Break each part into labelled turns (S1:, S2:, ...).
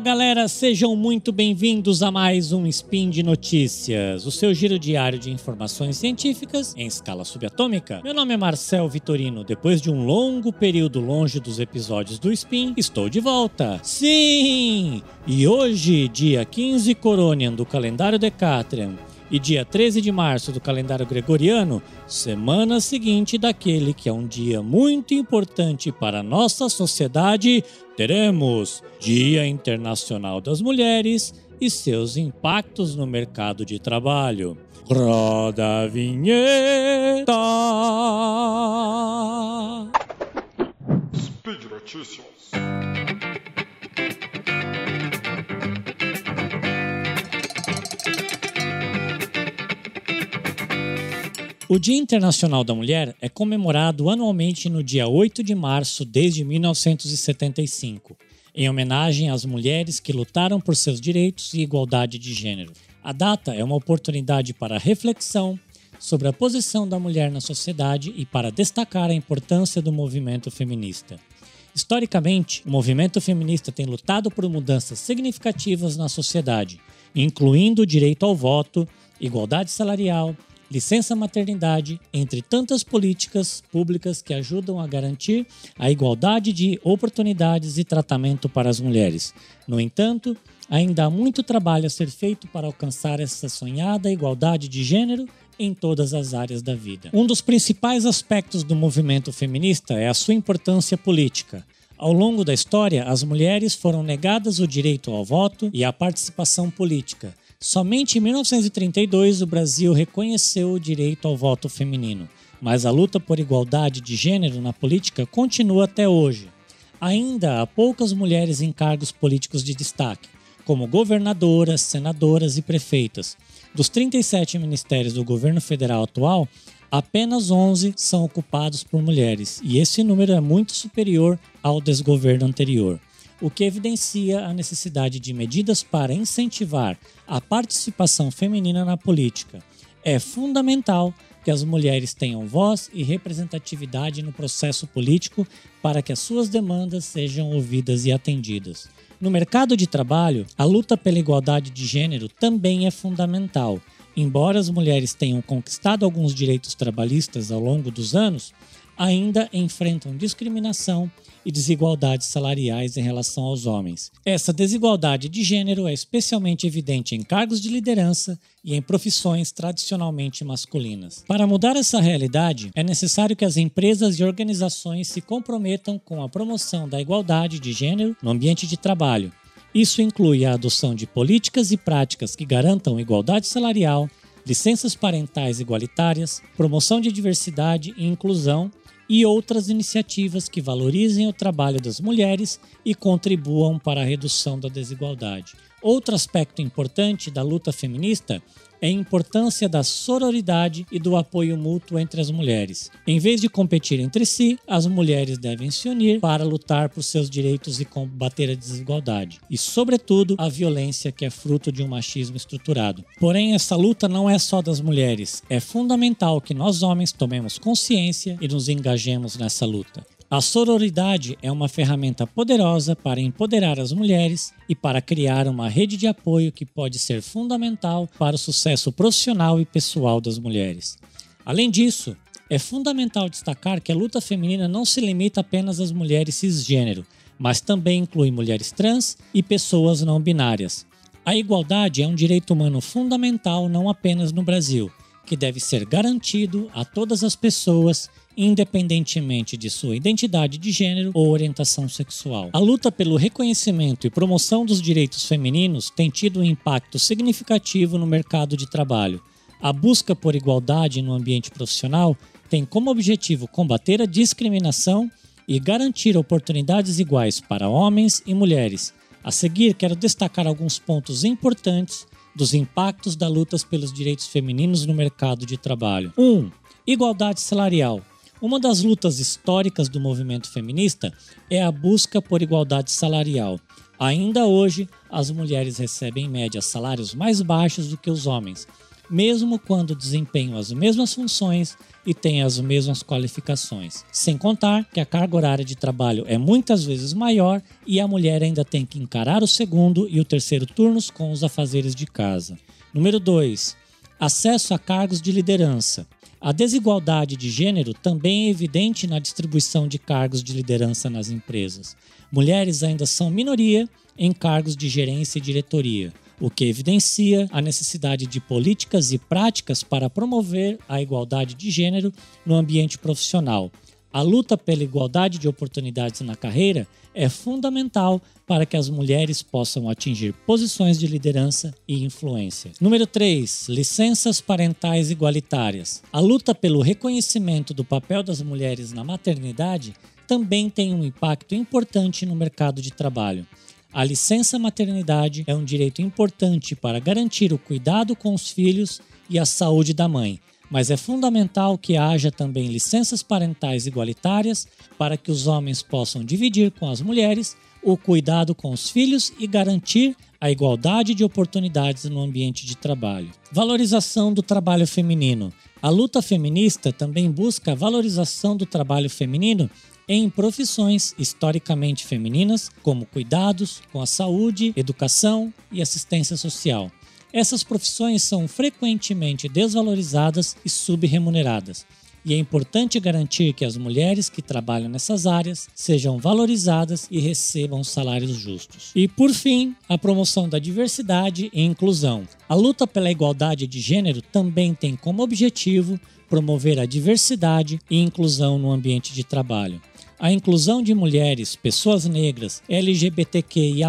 S1: galera, sejam muito bem-vindos a mais um Spin de Notícias, o seu giro diário de informações científicas em escala subatômica. Meu nome é Marcel Vitorino. Depois de um longo período longe dos episódios do Spin, estou de volta. Sim! E hoje, dia 15 Coronian do calendário Decatrian, e dia 13 de março do calendário gregoriano, semana seguinte daquele que é um dia muito importante para a nossa sociedade, teremos Dia Internacional das Mulheres e seus impactos no mercado de trabalho. Roda a vinheta!
S2: Speed Notícias.
S1: O Dia Internacional da Mulher é comemorado anualmente no dia 8 de março desde 1975, em homenagem às mulheres que lutaram por seus direitos e igualdade de gênero. A data é uma oportunidade para reflexão sobre a posição da mulher na sociedade e para destacar a importância do movimento feminista. Historicamente, o movimento feminista tem lutado por mudanças significativas na sociedade, incluindo o direito ao voto, igualdade salarial, licença maternidade, entre tantas políticas públicas que ajudam a garantir a igualdade de oportunidades e tratamento para as mulheres. No entanto, ainda há muito trabalho a ser feito para alcançar essa sonhada igualdade de gênero em todas as áreas da vida. Um dos principais aspectos do movimento feminista é a sua importância política. Ao longo da história, as mulheres foram negadas o direito ao voto e à participação política, Somente em 1932 o Brasil reconheceu o direito ao voto feminino, mas a luta por igualdade de gênero na política continua até hoje. Ainda há poucas mulheres em cargos políticos de destaque, como governadoras, senadoras e prefeitas. Dos 37 ministérios do governo federal atual, apenas 11 são ocupados por mulheres, e esse número é muito superior ao desgoverno anterior o que evidencia a necessidade de medidas para incentivar a participação feminina na política. É fundamental que as mulheres tenham voz e representatividade no processo político para que as suas demandas sejam ouvidas e atendidas. No mercado de trabalho, a luta pela igualdade de gênero também é fundamental. Embora as mulheres tenham conquistado alguns direitos trabalhistas ao longo dos anos, ainda enfrentam discriminação e desigualdades salariais em relação aos homens. Essa desigualdade de gênero é especialmente evidente em cargos de liderança e em profissões tradicionalmente masculinas. Para mudar essa realidade, é necessário que as empresas e organizações se comprometam com a promoção da igualdade de gênero no ambiente de trabalho. Isso inclui a adoção de políticas e práticas que garantam igualdade salarial, licenças parentais igualitárias, promoção de diversidade e inclusão e outras iniciativas que valorizem o trabalho das mulheres e contribuam para a redução da desigualdade. Outro aspecto importante da luta feminista é a importância da sororidade e do apoio mútuo entre as mulheres. Em vez de competir entre si, as mulheres devem se unir para lutar por seus direitos e combater a desigualdade, e, sobretudo, a violência que é fruto de um machismo estruturado. Porém, essa luta não é só das mulheres. É fundamental que nós homens tomemos consciência e nos engajemos nessa luta. A sororidade é uma ferramenta poderosa para empoderar as mulheres e para criar uma rede de apoio que pode ser fundamental para o sucesso profissional e pessoal das mulheres. Além disso, é fundamental destacar que a luta feminina não se limita apenas às mulheres cisgênero, mas também inclui mulheres trans e pessoas não binárias. A igualdade é um direito humano fundamental não apenas no Brasil, que deve ser garantido a todas as pessoas independentemente de sua identidade de gênero ou orientação sexual. A luta pelo reconhecimento e promoção dos direitos femininos tem tido um impacto significativo no mercado de trabalho. A busca por igualdade no ambiente profissional tem como objetivo combater a discriminação e garantir oportunidades iguais para homens e mulheres. A seguir, quero destacar alguns pontos importantes dos impactos da luta pelos direitos femininos no mercado de trabalho. 1. Um, igualdade salarial. Uma das lutas históricas do movimento feminista é a busca por igualdade salarial. Ainda hoje, as mulheres recebem em média salários mais baixos do que os homens. Mesmo quando desempenham as mesmas funções e têm as mesmas qualificações. Sem contar que a carga horária de trabalho é muitas vezes maior e a mulher ainda tem que encarar o segundo e o terceiro turnos com os afazeres de casa. Número 2. Acesso a cargos de liderança. A desigualdade de gênero também é evidente na distribuição de cargos de liderança nas empresas. Mulheres ainda são minoria em cargos de gerência e diretoria, o que evidencia a necessidade de políticas e práticas para promover a igualdade de gênero no ambiente profissional. A luta pela igualdade de oportunidades na carreira é fundamental para que as mulheres possam atingir posições de liderança e influência. Número 3. Licenças parentais igualitárias. A luta pelo reconhecimento do papel das mulheres na maternidade também tem um impacto importante no mercado de trabalho. A licença maternidade é um direito importante para garantir o cuidado com os filhos e a saúde da mãe, mas é fundamental que haja também licenças parentais igualitárias para que os homens possam dividir com as mulheres o cuidado com os filhos e garantir a igualdade de oportunidades no ambiente de trabalho. Valorização do trabalho feminino. A luta feminista também busca a valorização do trabalho feminino em profissões historicamente femininas, como cuidados com a saúde, educação e assistência social. Essas profissões são frequentemente desvalorizadas e subremuneradas, e é importante garantir que as mulheres que trabalham nessas áreas sejam valorizadas e recebam salários justos. E, por fim, a promoção da diversidade e inclusão. A luta pela igualdade de gênero também tem como objetivo promover a diversidade e inclusão no ambiente de trabalho. A inclusão de mulheres, pessoas negras, LGBTQIA,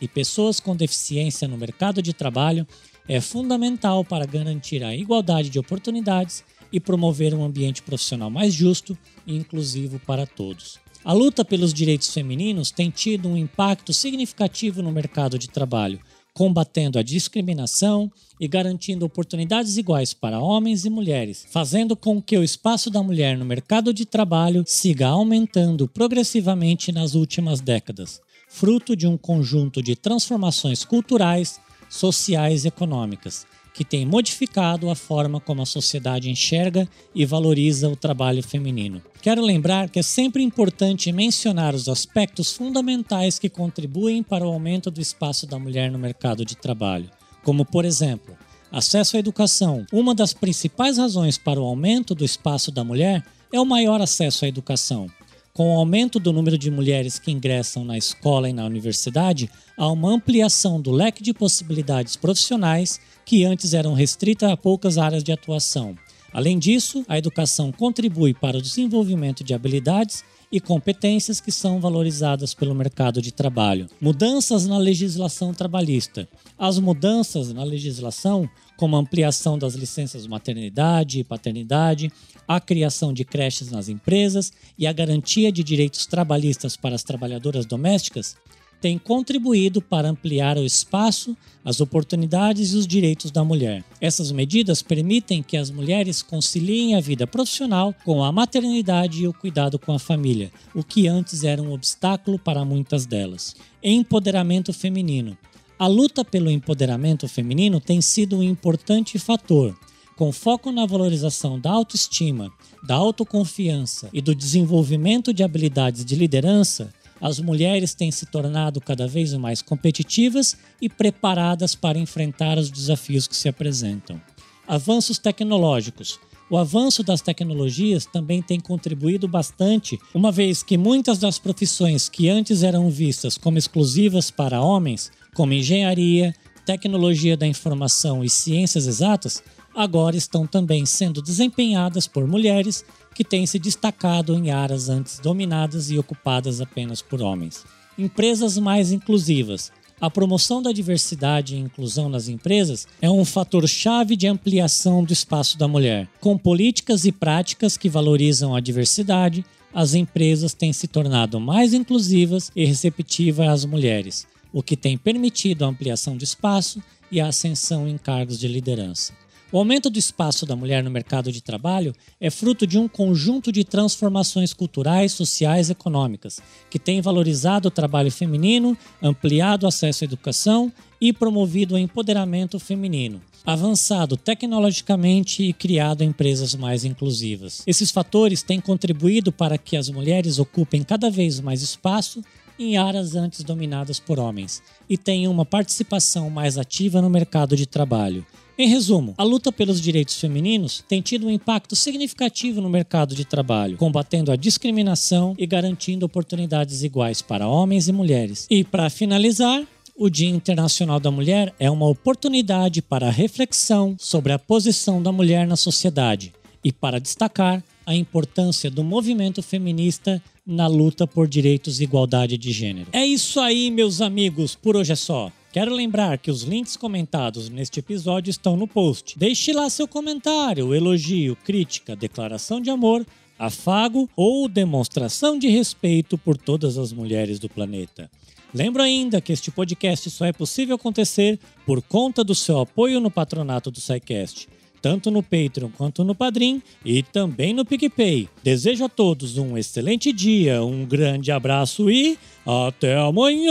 S1: e pessoas com deficiência no mercado de trabalho é fundamental para garantir a igualdade de oportunidades e promover um ambiente profissional mais justo e inclusivo para todos. A luta pelos direitos femininos tem tido um impacto significativo no mercado de trabalho, combatendo a discriminação e garantindo oportunidades iguais para homens e mulheres, fazendo com que o espaço da mulher no mercado de trabalho siga aumentando progressivamente nas últimas décadas, fruto de um conjunto de transformações culturais, sociais e econômicas que tem modificado a forma como a sociedade enxerga e valoriza o trabalho feminino. Quero lembrar que é sempre importante mencionar os aspectos fundamentais que contribuem para o aumento do espaço da mulher no mercado de trabalho, como, por exemplo, acesso à educação. Uma das principais razões para o aumento do espaço da mulher é o maior acesso à educação. Com o aumento do número de mulheres que ingressam na escola e na universidade, há uma ampliação do leque de possibilidades profissionais que antes eram restritas a poucas áreas de atuação. Além disso, a educação contribui para o desenvolvimento de habilidades e competências que são valorizadas pelo mercado de trabalho. Mudanças na legislação trabalhista. As mudanças na legislação, como a ampliação das licenças maternidade e paternidade, a criação de creches nas empresas e a garantia de direitos trabalhistas para as trabalhadoras domésticas, tem contribuído para ampliar o espaço, as oportunidades e os direitos da mulher. Essas medidas permitem que as mulheres conciliem a vida profissional com a maternidade e o cuidado com a família, o que antes era um obstáculo para muitas delas. Empoderamento feminino. A luta pelo empoderamento feminino tem sido um importante fator, com foco na valorização da autoestima, da autoconfiança e do desenvolvimento de habilidades de liderança, as mulheres têm se tornado cada vez mais competitivas e preparadas para enfrentar os desafios que se apresentam. Avanços tecnológicos. O avanço das tecnologias também tem contribuído bastante, uma vez que muitas das profissões que antes eram vistas como exclusivas para homens, como engenharia, tecnologia da informação e ciências exatas, agora estão também sendo desempenhadas por mulheres que têm se destacado em áreas antes dominadas e ocupadas apenas por homens. Empresas mais inclusivas. A promoção da diversidade e inclusão nas empresas é um fator chave de ampliação do espaço da mulher. Com políticas e práticas que valorizam a diversidade, as empresas têm se tornado mais inclusivas e receptivas às mulheres, o que tem permitido a ampliação de espaço e a ascensão em cargos de liderança. O aumento do espaço da mulher no mercado de trabalho é fruto de um conjunto de transformações culturais, sociais e econômicas, que tem valorizado o trabalho feminino, ampliado o acesso à educação e promovido o empoderamento feminino, avançado tecnologicamente e criado empresas mais inclusivas. Esses fatores têm contribuído para que as mulheres ocupem cada vez mais espaço em áreas antes dominadas por homens e tenham uma participação mais ativa no mercado de trabalho. Em resumo, a luta pelos direitos femininos tem tido um impacto significativo no mercado de trabalho, combatendo a discriminação e garantindo oportunidades iguais para homens e mulheres. E para finalizar, o Dia Internacional da Mulher é uma oportunidade para reflexão sobre a posição da mulher na sociedade e para destacar a importância do movimento feminista na luta por direitos e igualdade de gênero. É isso aí, meus amigos, por hoje é só. Quero lembrar que os links comentados neste episódio estão no post. Deixe lá seu comentário, elogio, crítica, declaração de amor, afago ou demonstração de respeito por todas as mulheres do planeta. Lembro ainda que este podcast só é possível acontecer por conta do seu apoio no patronato do SciCast tanto no Patreon quanto no Padrim e também no PicPay. Desejo a todos um excelente dia, um grande abraço e até amanhã!